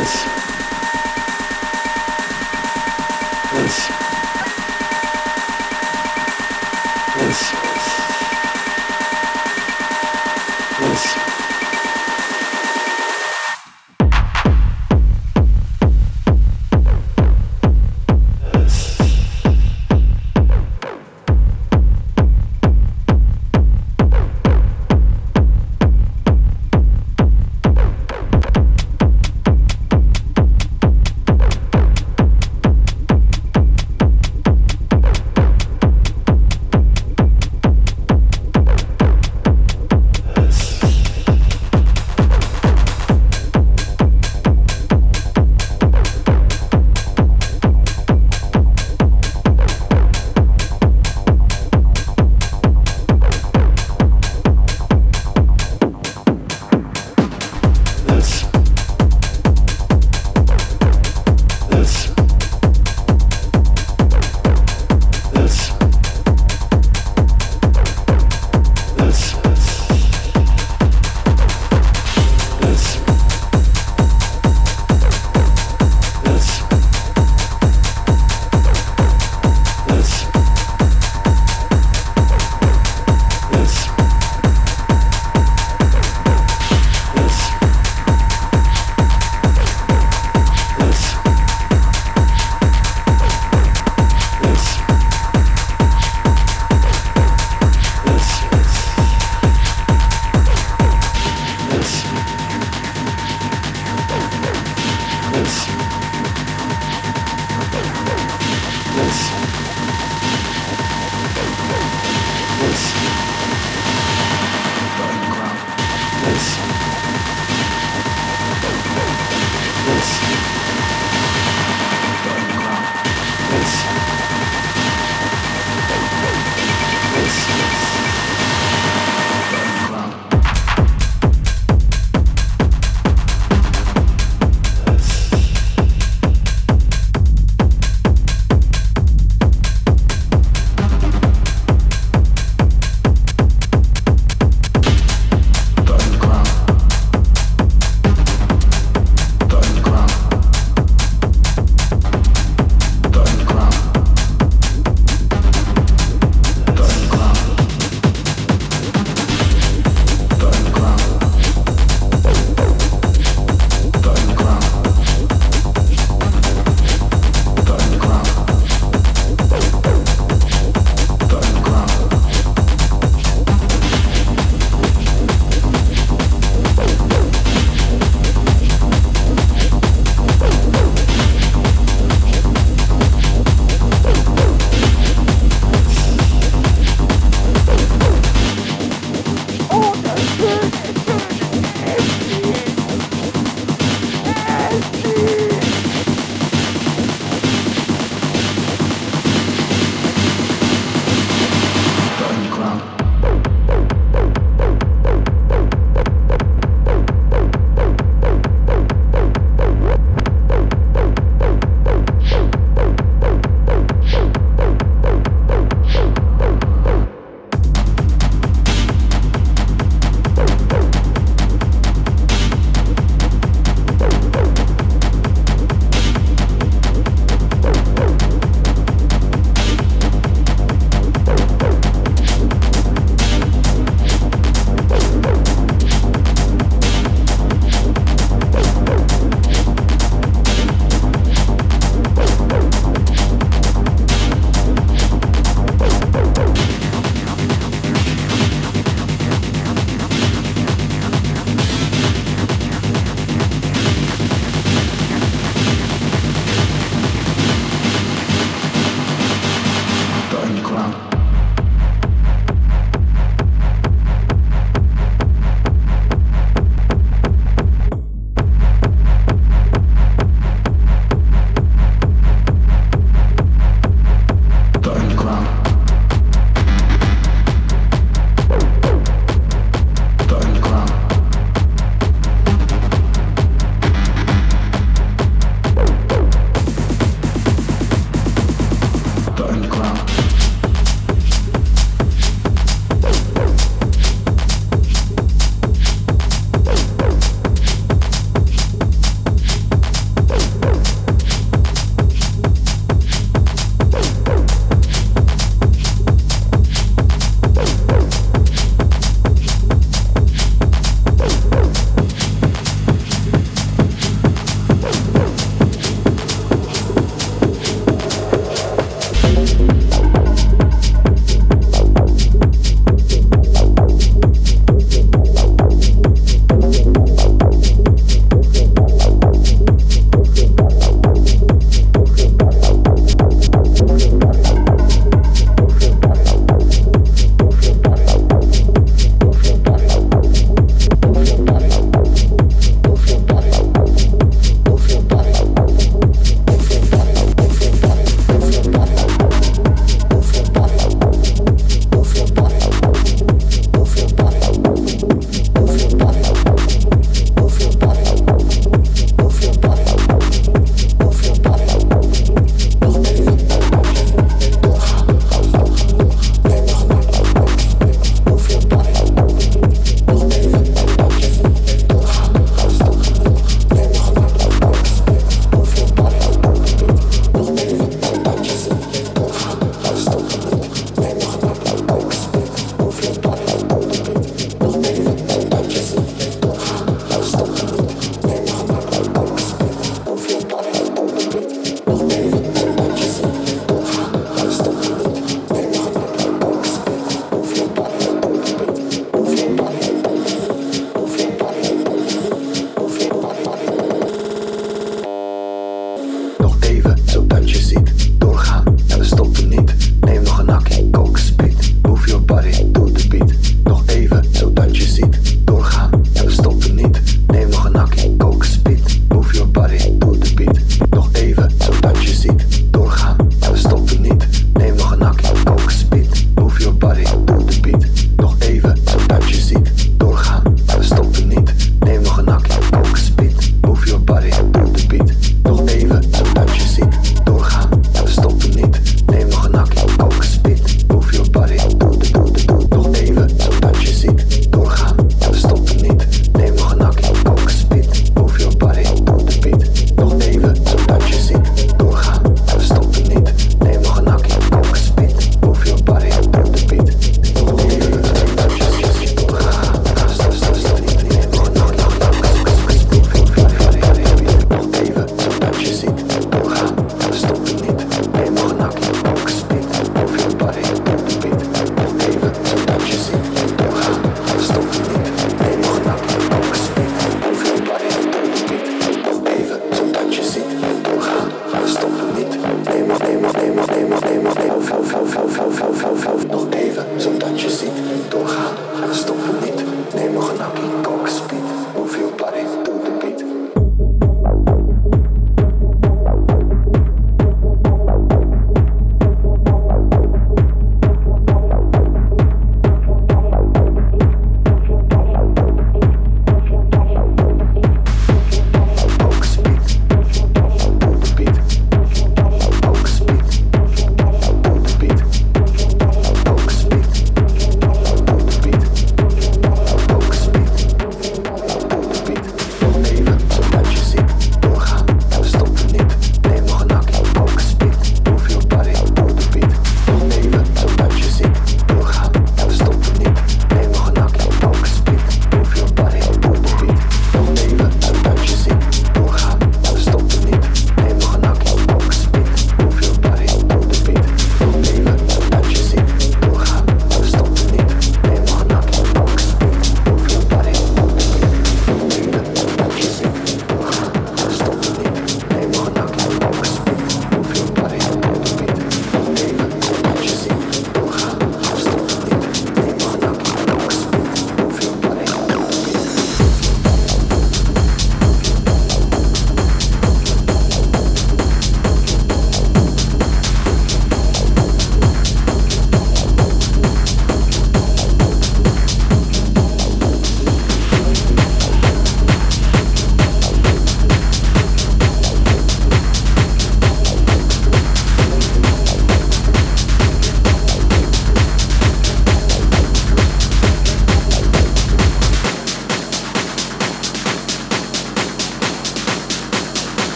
ground.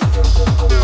こんにちは。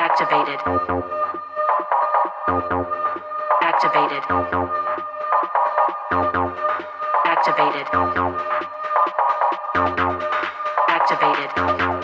Activated. Activated. Activated. Activated.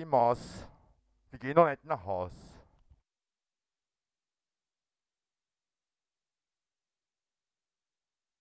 Die Maus. Wir gehen noch nicht nach Haus.